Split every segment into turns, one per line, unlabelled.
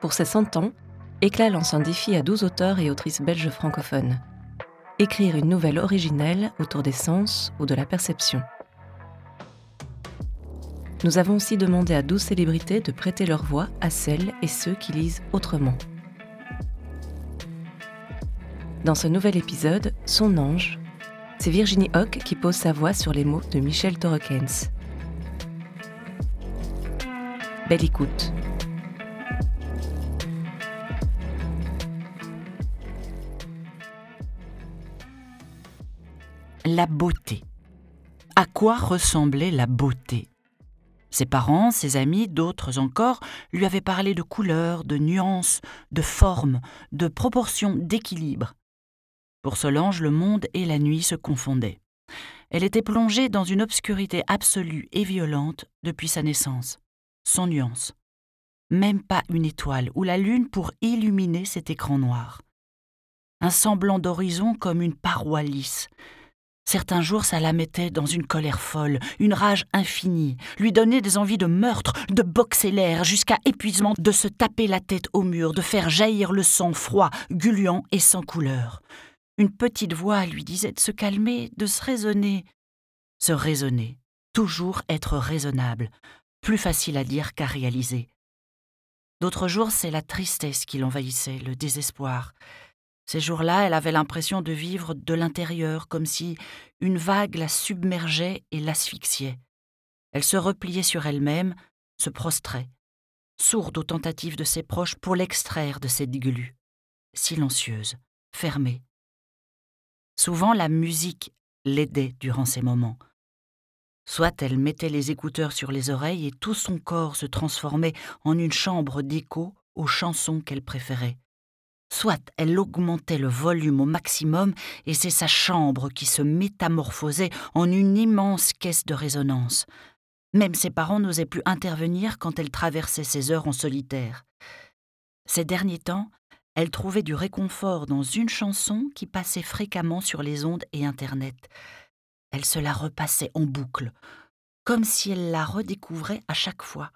Pour ses 100 ans, Éclat lance un défi à 12 auteurs et autrices belges francophones. Écrire une nouvelle originelle autour des sens ou de la perception. Nous avons aussi demandé à 12 célébrités de prêter leur voix à celles et ceux qui lisent autrement. Dans ce nouvel épisode, Son ange, c'est Virginie Hock qui pose sa voix sur les mots de Michel Torokens. Belle écoute.
La beauté. À quoi ressemblait la beauté? Ses parents, ses amis, d'autres encore, lui avaient parlé de couleurs, de nuances, de formes, de proportions, d'équilibre. Pour Solange, le monde et la nuit se confondaient. Elle était plongée dans une obscurité absolue et violente depuis sa naissance, sans nuance. Même pas une étoile ou la lune pour illuminer cet écran noir. Un semblant d'horizon comme une paroi lisse, Certains jours, ça la mettait dans une colère folle, une rage infinie, lui donnait des envies de meurtre, de boxer l'air, jusqu'à épuisement, de se taper la tête au mur, de faire jaillir le sang froid, guluant et sans couleur. Une petite voix lui disait de se calmer, de se raisonner. Se raisonner, toujours être raisonnable, plus facile à dire qu'à réaliser. D'autres jours, c'est la tristesse qui l'envahissait, le désespoir. Ces jours-là, elle avait l'impression de vivre de l'intérieur, comme si une vague la submergeait et l'asphyxiait. Elle se repliait sur elle-même, se prostrait, sourde aux tentatives de ses proches pour l'extraire de cette glu, silencieuse, fermée. Souvent, la musique l'aidait durant ces moments. Soit elle mettait les écouteurs sur les oreilles et tout son corps se transformait en une chambre d'écho aux chansons qu'elle préférait. Soit elle augmentait le volume au maximum et c'est sa chambre qui se métamorphosait en une immense caisse de résonance. Même ses parents n'osaient plus intervenir quand elle traversait ses heures en solitaire. Ces derniers temps, elle trouvait du réconfort dans une chanson qui passait fréquemment sur les ondes et Internet. Elle se la repassait en boucle, comme si elle la redécouvrait à chaque fois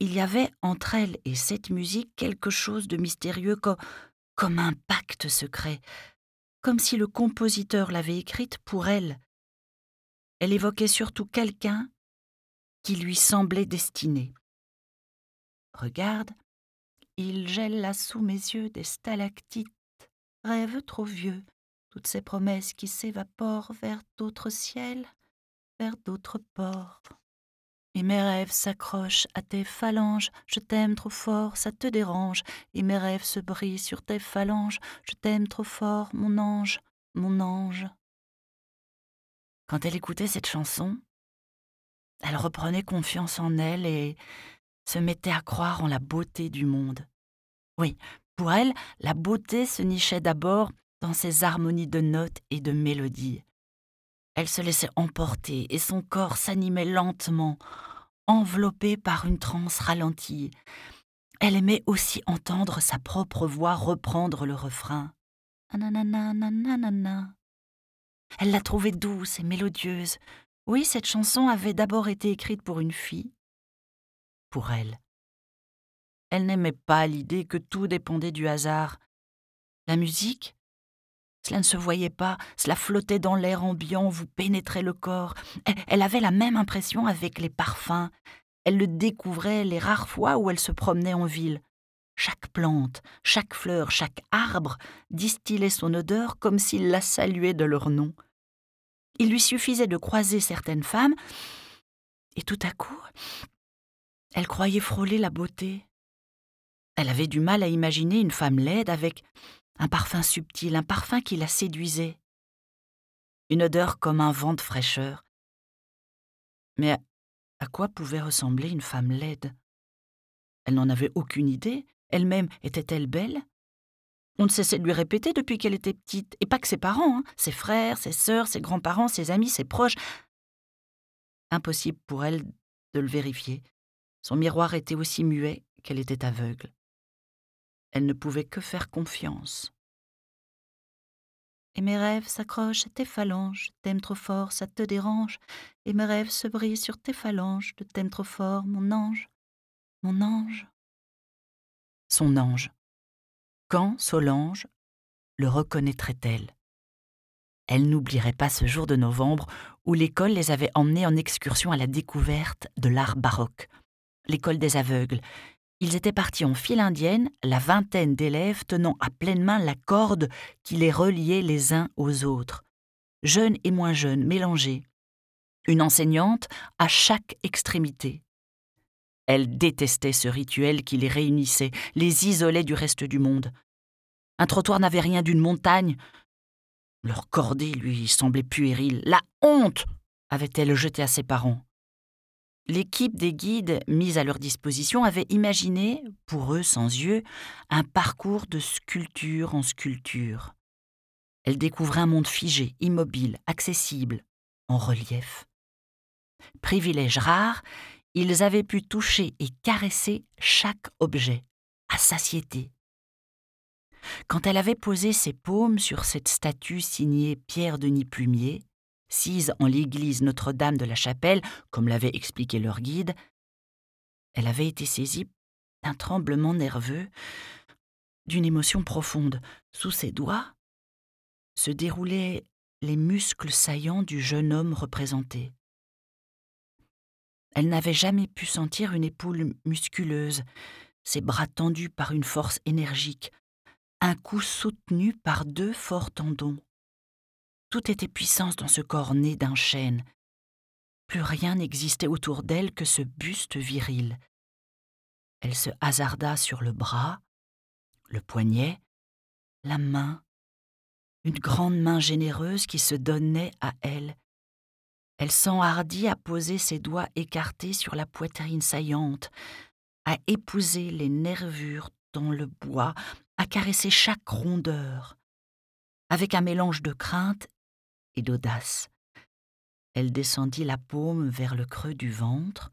il y avait entre elle et cette musique quelque chose de mystérieux comme, un pacte secret, comme si le compositeur l'avait écrite pour elle. Elle évoquait surtout quelqu'un qui lui semblait destiné. Regarde, il gèle là sous mes yeux des stalactites, rêve trop vieux, toutes ces promesses qui s'évaporent vers d'autres ciels, vers d'autres ports. Et mes rêves s'accrochent à tes phalanges, je t'aime trop fort, ça te dérange. Et mes rêves se brisent sur tes phalanges, je t'aime trop fort, mon ange, mon ange. Quand elle écoutait cette chanson, elle reprenait confiance en elle et se mettait à croire en la beauté du monde. Oui, pour elle, la beauté se nichait d'abord dans ses harmonies de notes et de mélodies. Elle se laissait emporter et son corps s'animait lentement, enveloppé par une transe ralentie. Elle aimait aussi entendre sa propre voix reprendre le refrain. Elle la trouvait douce et mélodieuse. Oui, cette chanson avait d'abord été écrite pour une fille. Pour elle. Elle n'aimait pas l'idée que tout dépendait du hasard. La musique, cela ne se voyait pas, cela flottait dans l'air ambiant, vous pénétrait le corps. Elle avait la même impression avec les parfums. Elle le découvrait les rares fois où elle se promenait en ville. Chaque plante, chaque fleur, chaque arbre distillait son odeur comme s'il la saluait de leur nom. Il lui suffisait de croiser certaines femmes, et tout à coup, elle croyait frôler la beauté. Elle avait du mal à imaginer une femme laide avec un parfum subtil, un parfum qui la séduisait, une odeur comme un vent de fraîcheur. Mais à quoi pouvait ressembler une femme laide? Elle n'en avait aucune idée, elle-même était-elle belle? On ne cessait de lui répéter depuis qu'elle était petite, et pas que ses parents, hein, ses frères, ses sœurs, ses grands-parents, ses amis, ses proches. Impossible pour elle de le vérifier. Son miroir était aussi muet qu'elle était aveugle. Elle ne pouvait que faire confiance. Et mes rêves s'accrochent à tes phalanges, t'aimes trop fort, ça te dérange. Et mes rêves se brisent sur tes phalanges, de t'aimes trop fort, mon ange, mon ange. son ange. Quand Solange le reconnaîtrait-elle? Elle n'oublierait pas ce jour de novembre où l'école les avait emmenés en excursion à la découverte de l'art baroque, l'école des aveugles. Ils étaient partis en file indienne, la vingtaine d'élèves tenant à pleine main la corde qui les reliait les uns aux autres, jeunes et moins jeunes, mélangés. Une enseignante à chaque extrémité. Elle détestait ce rituel qui les réunissait, les isolait du reste du monde. Un trottoir n'avait rien d'une montagne. Leur cordée lui semblait puérile. La honte avait-elle jeté à ses parents. L'équipe des guides mis à leur disposition avait imaginé, pour eux sans yeux, un parcours de sculpture en sculpture. Elle découvrait un monde figé, immobile, accessible, en relief. Privilège rare, ils avaient pu toucher et caresser chaque objet, à satiété. Quand elle avait posé ses paumes sur cette statue signée Pierre-Denis Plumier, sise en l'église Notre-Dame de la Chapelle, comme l'avait expliqué leur guide, elle avait été saisie d'un tremblement nerveux, d'une émotion profonde. Sous ses doigts se déroulaient les muscles saillants du jeune homme représenté. Elle n'avait jamais pu sentir une épaule musculeuse, ses bras tendus par une force énergique, un cou soutenu par deux forts tendons. Tout était puissance dans ce corps né d'un chêne. Plus rien n'existait autour d'elle que ce buste viril. Elle se hasarda sur le bras, le poignet, la main, une grande main généreuse qui se donnait à elle. Elle s'enhardit à poser ses doigts écartés sur la poitrine saillante, à épouser les nervures dans le bois, à caresser chaque rondeur, avec un mélange de crainte et d'audace. Elle descendit la paume vers le creux du ventre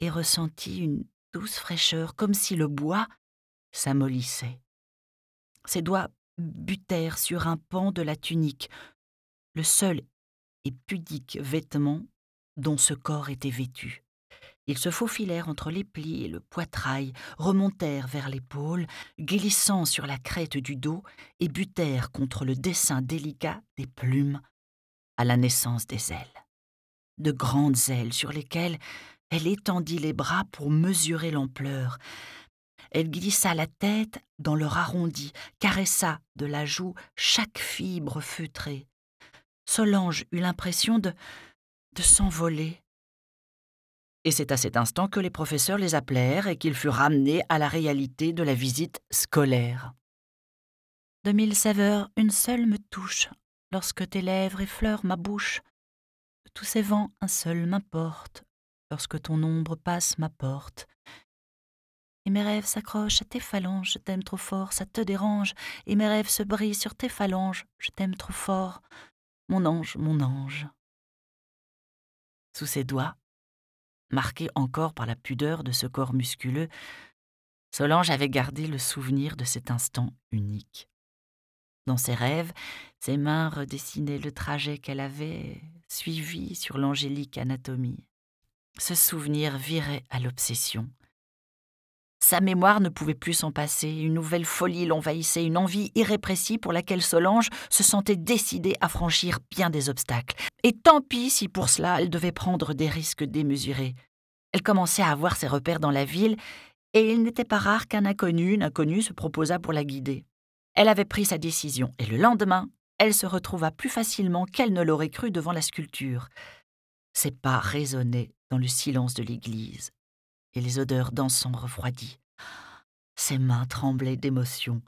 et ressentit une douce fraîcheur, comme si le bois s'amollissait. Ses doigts butèrent sur un pan de la tunique, le seul et pudique vêtement dont ce corps était vêtu. Ils se faufilèrent entre les plis et le poitrail, remontèrent vers l'épaule, glissant sur la crête du dos et butèrent contre le dessin délicat des plumes à la naissance des ailes. De grandes ailes sur lesquelles elle étendit les bras pour mesurer l'ampleur. Elle glissa la tête dans leur arrondi, caressa de la joue chaque fibre feutrée. Solange eut l'impression de, de s'envoler. Et c'est à cet instant que les professeurs les appelèrent et qu'ils furent ramenés à la réalité de la visite scolaire. De mille saveurs, une seule me touche, lorsque tes lèvres effleurent ma bouche. Tous ces vents, un seul m'importe, lorsque ton ombre passe ma porte. Et mes rêves s'accrochent à tes phalanges, je t'aime trop fort, ça te dérange, et mes rêves se brisent sur tes phalanges, je t'aime trop fort, mon ange, mon ange. Sous ses doigts, marqués encore par la pudeur de ce corps musculeux, Solange avait gardé le souvenir de cet instant unique. Dans ses rêves, ses mains redessinaient le trajet qu'elle avait suivi sur l'angélique anatomie. Ce souvenir virait à l'obsession. Sa mémoire ne pouvait plus s'en passer, une nouvelle folie l'envahissait, une envie irrépressible pour laquelle Solange se sentait décidée à franchir bien des obstacles. Et tant pis si pour cela elle devait prendre des risques démesurés. Elle commençait à avoir ses repères dans la ville, et il n'était pas rare qu'un inconnu, une inconnue se proposât pour la guider. Elle avait pris sa décision, et le lendemain, elle se retrouva plus facilement qu'elle ne l'aurait cru devant la sculpture. Ses pas résonnaient dans le silence de l'église et les odeurs d'encens refroidis. Ses mains tremblaient d'émotion,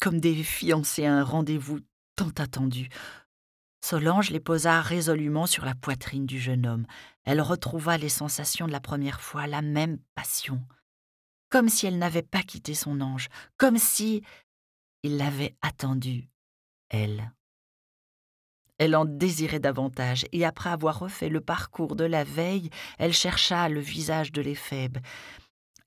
comme des fiancés à un rendez-vous tant attendu. Solange les posa résolument sur la poitrine du jeune homme. Elle retrouva les sensations de la première fois, la même passion, comme si elle n'avait pas quitté son ange, comme si il l'avait attendue, elle. Elle en désirait davantage, et après avoir refait le parcours de la veille, elle chercha le visage de l'éphèbe.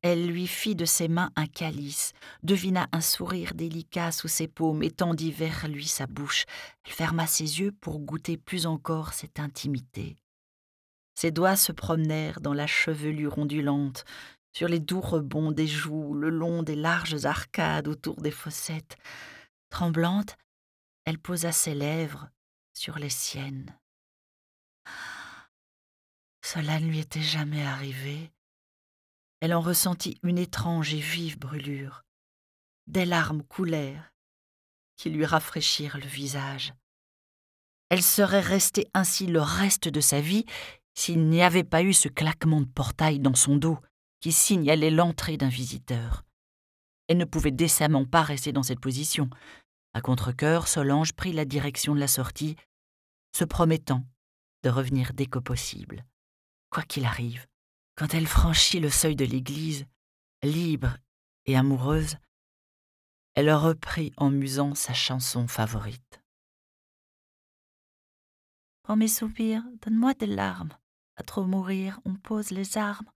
Elle lui fit de ses mains un calice, devina un sourire délicat sous ses paumes et tendit vers lui sa bouche. Elle ferma ses yeux pour goûter plus encore cette intimité. Ses doigts se promenèrent dans la chevelure ondulante, sur les doux rebonds des joues, le long des larges arcades autour des fossettes. Tremblante, elle posa ses lèvres sur les siennes. Cela ne lui était jamais arrivé. Elle en ressentit une étrange et vive brûlure. Des larmes coulèrent, qui lui rafraîchirent le visage. Elle serait restée ainsi le reste de sa vie s'il n'y avait pas eu ce claquement de portail dans son dos qui signalait l'entrée d'un visiteur. Elle ne pouvait décemment pas rester dans cette position. À contre-cœur, Solange prit la direction de la sortie, se promettant de revenir dès que possible. Quoi qu'il arrive, quand elle franchit le seuil de l'église, libre et amoureuse, elle reprit en musant sa chanson favorite. Prends mes soupirs, donne-moi des larmes. À trop mourir, on pose les armes.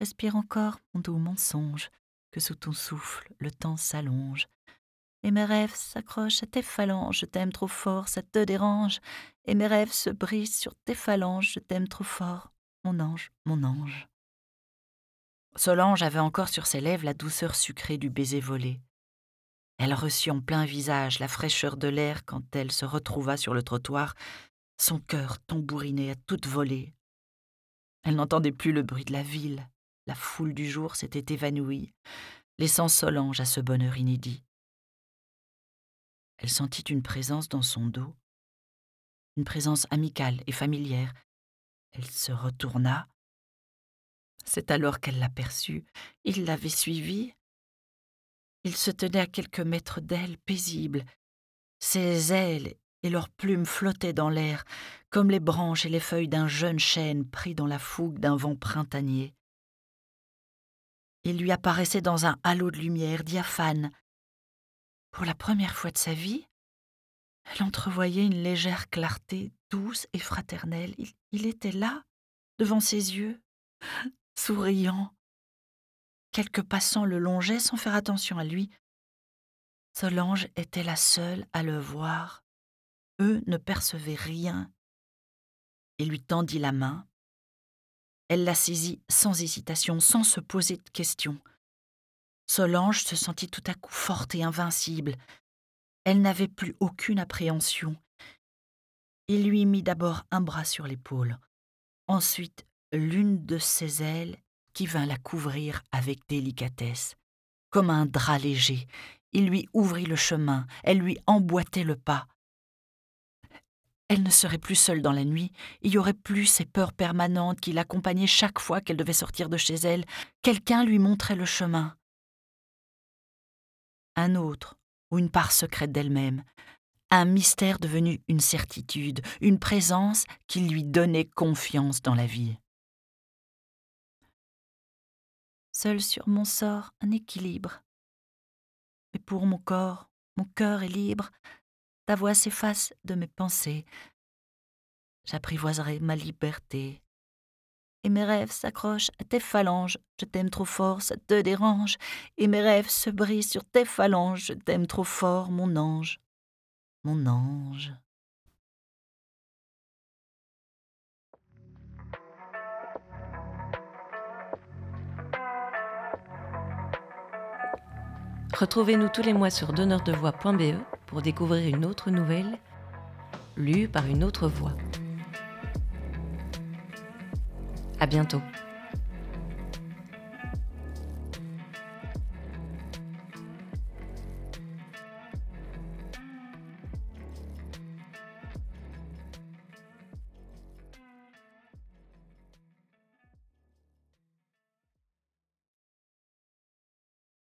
Respire encore, mon doux mensonge, que sous ton souffle le temps s'allonge. Et mes rêves s'accrochent à tes phalanges, je t'aime trop fort, ça te dérange. Et mes rêves se brisent sur tes phalanges, je t'aime trop fort, mon ange, mon ange. Solange avait encore sur ses lèvres la douceur sucrée du baiser volé. Elle reçut en plein visage la fraîcheur de l'air quand elle se retrouva sur le trottoir, son cœur tambouriné à toute volée. Elle n'entendait plus le bruit de la ville, la foule du jour s'était évanouie, laissant Solange à ce bonheur inédit. Elle sentit une présence dans son dos, une présence amicale et familière. Elle se retourna. C'est alors qu'elle l'aperçut. Il l'avait suivie. Il se tenait à quelques mètres d'elle, paisible. Ses ailes et leurs plumes flottaient dans l'air, comme les branches et les feuilles d'un jeune chêne pris dans la fougue d'un vent printanier. Il lui apparaissait dans un halo de lumière diaphane. Pour la première fois de sa vie, elle entrevoyait une légère clarté douce et fraternelle. Il, était là, devant ses yeux, souriant. Quelques passants le longeaient sans faire attention à lui. Solange était la seule à le voir. Eux ne percevaient rien. Il lui tendit la main. Elle la saisit sans hésitation, sans se poser de questions. Solange se sentit tout à coup forte et invincible. Elle n'avait plus aucune appréhension. Il lui mit d'abord un bras sur l'épaule, ensuite l'une de ses ailes qui vint la couvrir avec délicatesse. Comme un drap léger, il lui ouvrit le chemin, elle lui emboîtait le pas. Elle ne serait plus seule dans la nuit, il y aurait plus ces peurs permanentes qui l'accompagnaient chaque fois qu'elle devait sortir de chez elle. Quelqu'un lui montrait le chemin. Un autre, ou une part secrète d'elle-même, un mystère devenu une certitude, une présence qui lui donnait confiance dans la vie. Seul sur mon sort un équilibre. Mais pour mon corps, mon cœur est libre, ta voix s'efface de mes pensées. J'apprivoiserai ma liberté. Et mes rêves s'accrochent à tes phalanges, je t'aime trop fort, ça te dérange. Et mes rêves se brisent sur tes phalanges, je t'aime trop fort, mon ange, mon ange.
Retrouvez-nous tous les mois sur donneurdevoix.be pour découvrir une autre nouvelle lue par une autre voix. À bientôt.